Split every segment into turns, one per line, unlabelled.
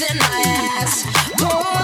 in my ass.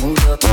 Музыка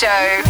show.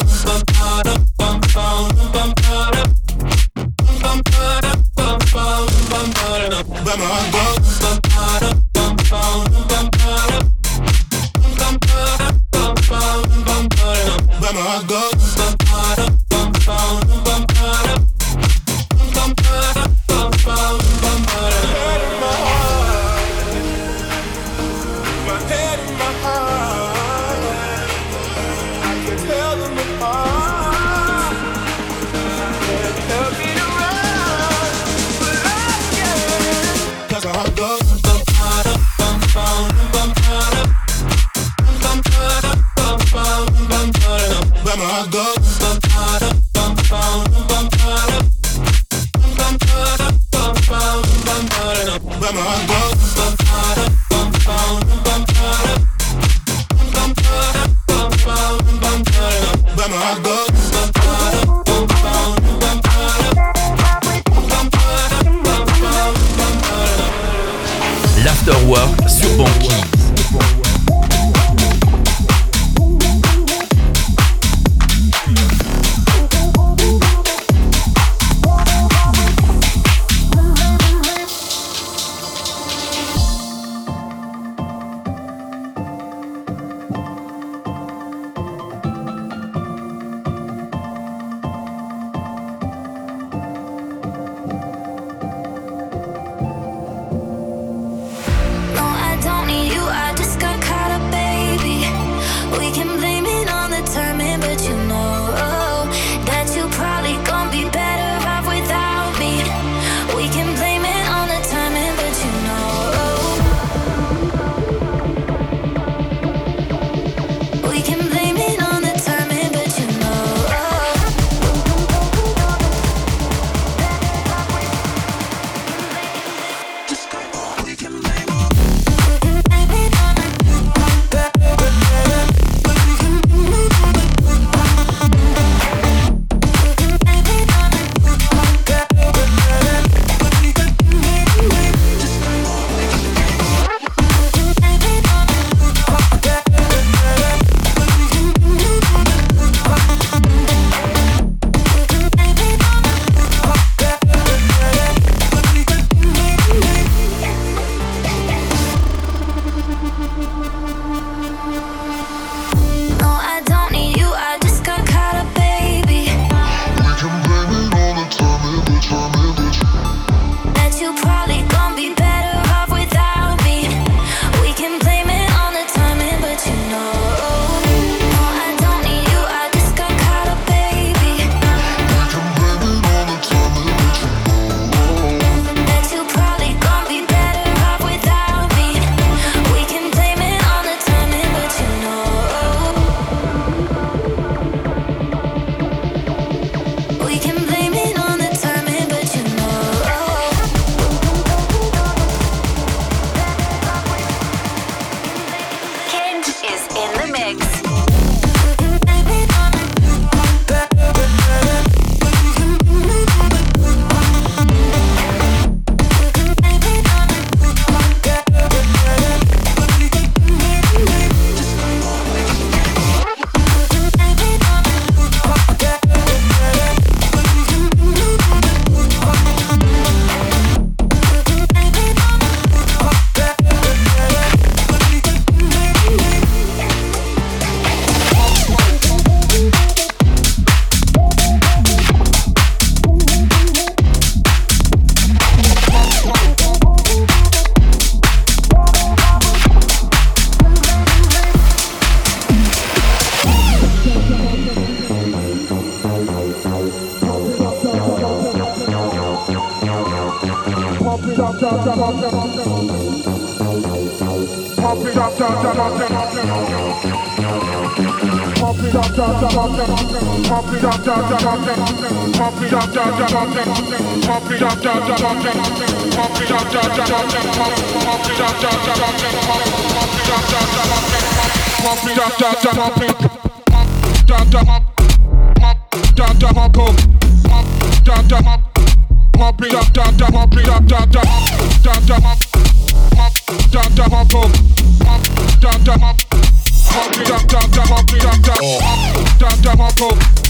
Oh.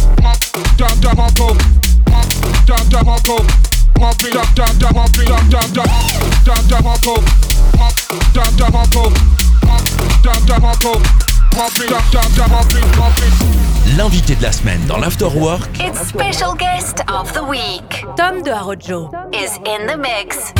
L'invité de la semaine dans l'Afterwork.
It's special guest of the week.
Tom de Harojo
is in the mix.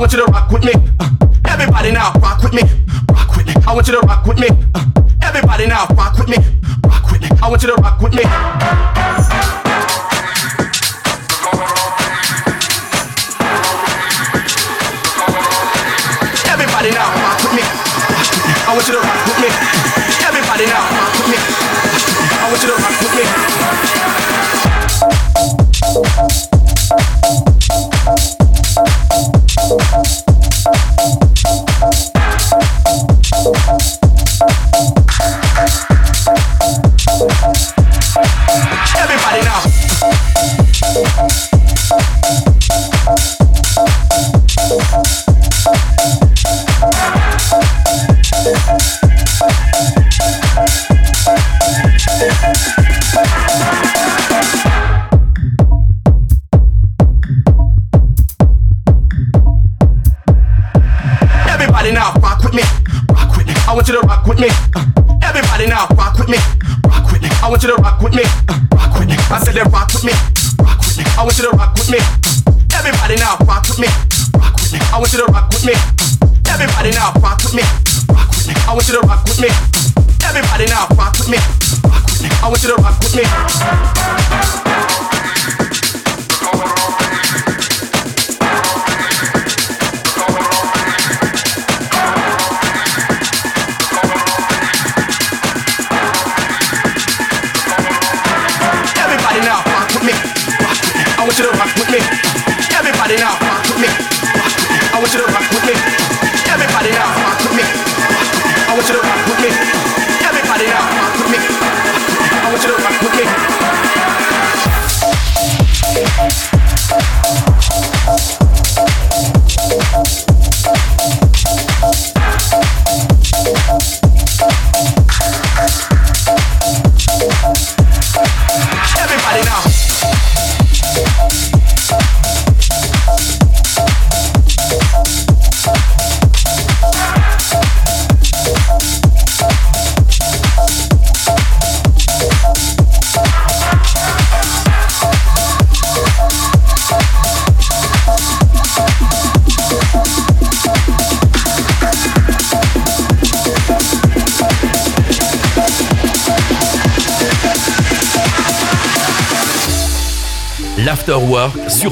want you to rock with me. Uh, everybody now, rock with me. Rock with me. I want you to rock with me. Uh, everybody now, rock with me. Rock with me. I want you to rock with me.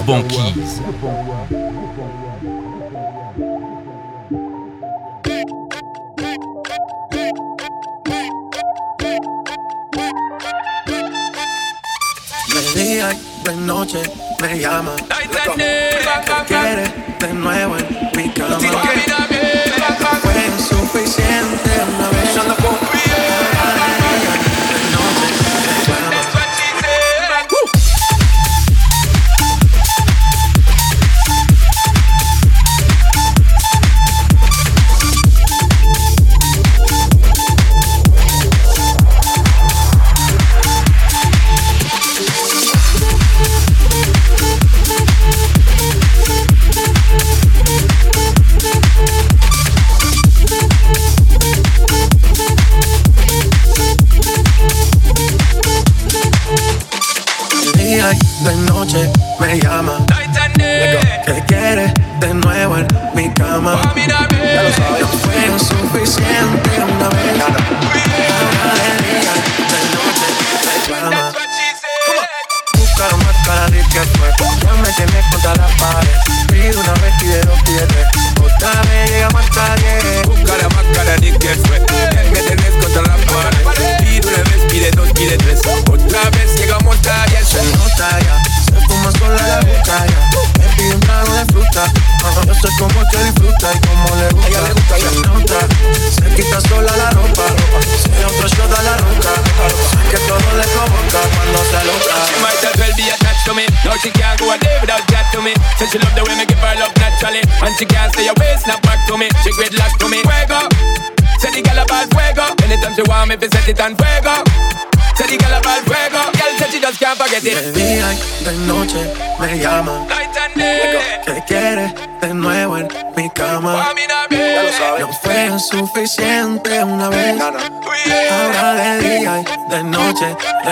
Banqui.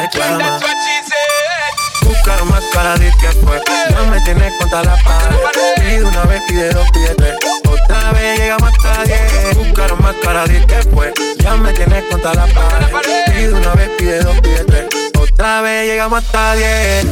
reclama. Buscar más para decir que fue. No me tienes contra la pared. Pide una vez, pide dos, pide tres. Otra vez llegamos hasta diez. Buscar más para decir que fue. Ya me tienes contra la pared. Pide una vez, pide dos, pide tres. Otra vez llegamos hasta diez.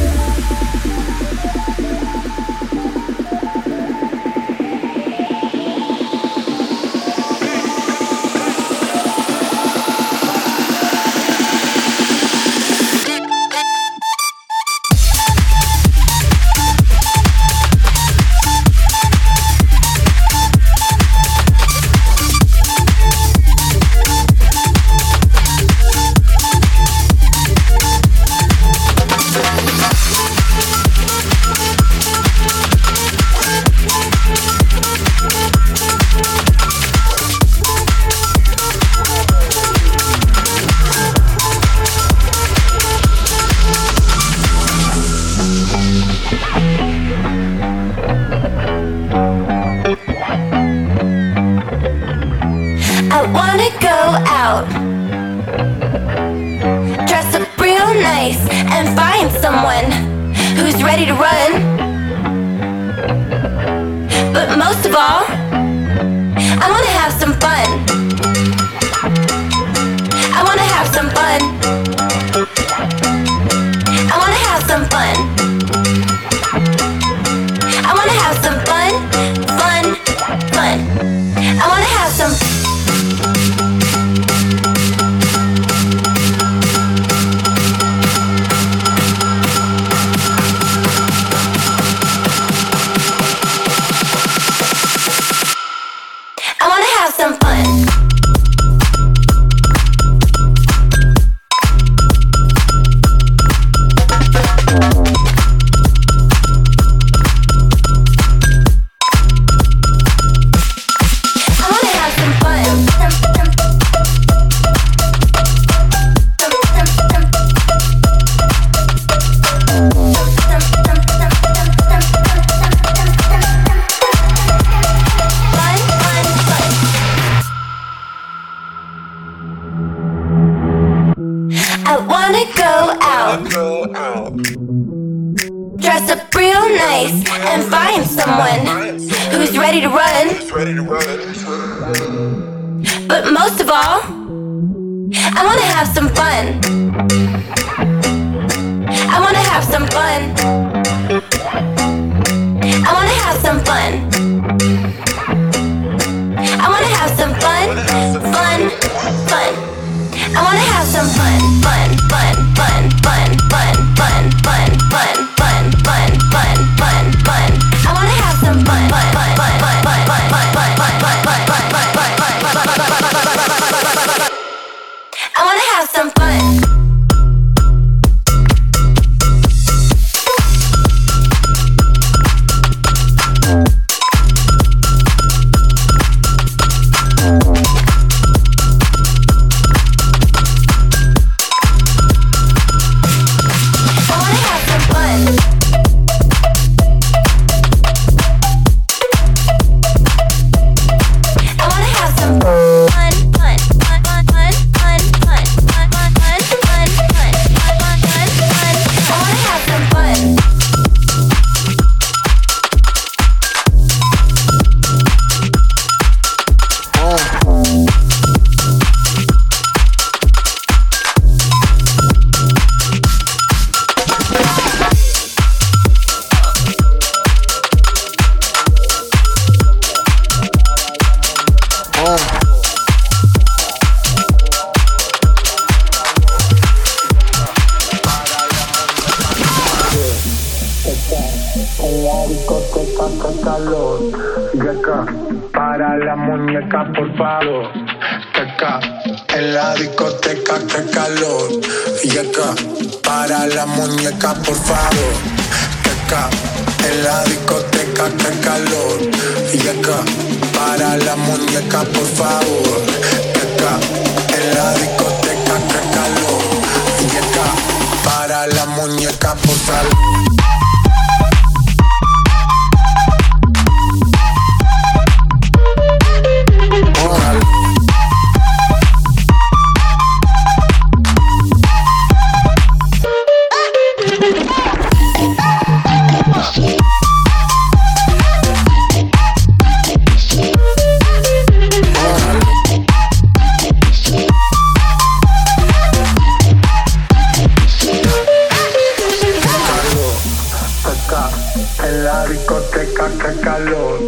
En la discoteca que calor.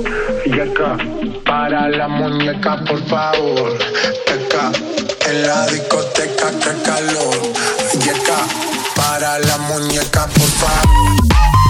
Y acá, para la muñeca, por favor. Acá, en la discoteca que calor. Y acá, para la muñeca, por favor.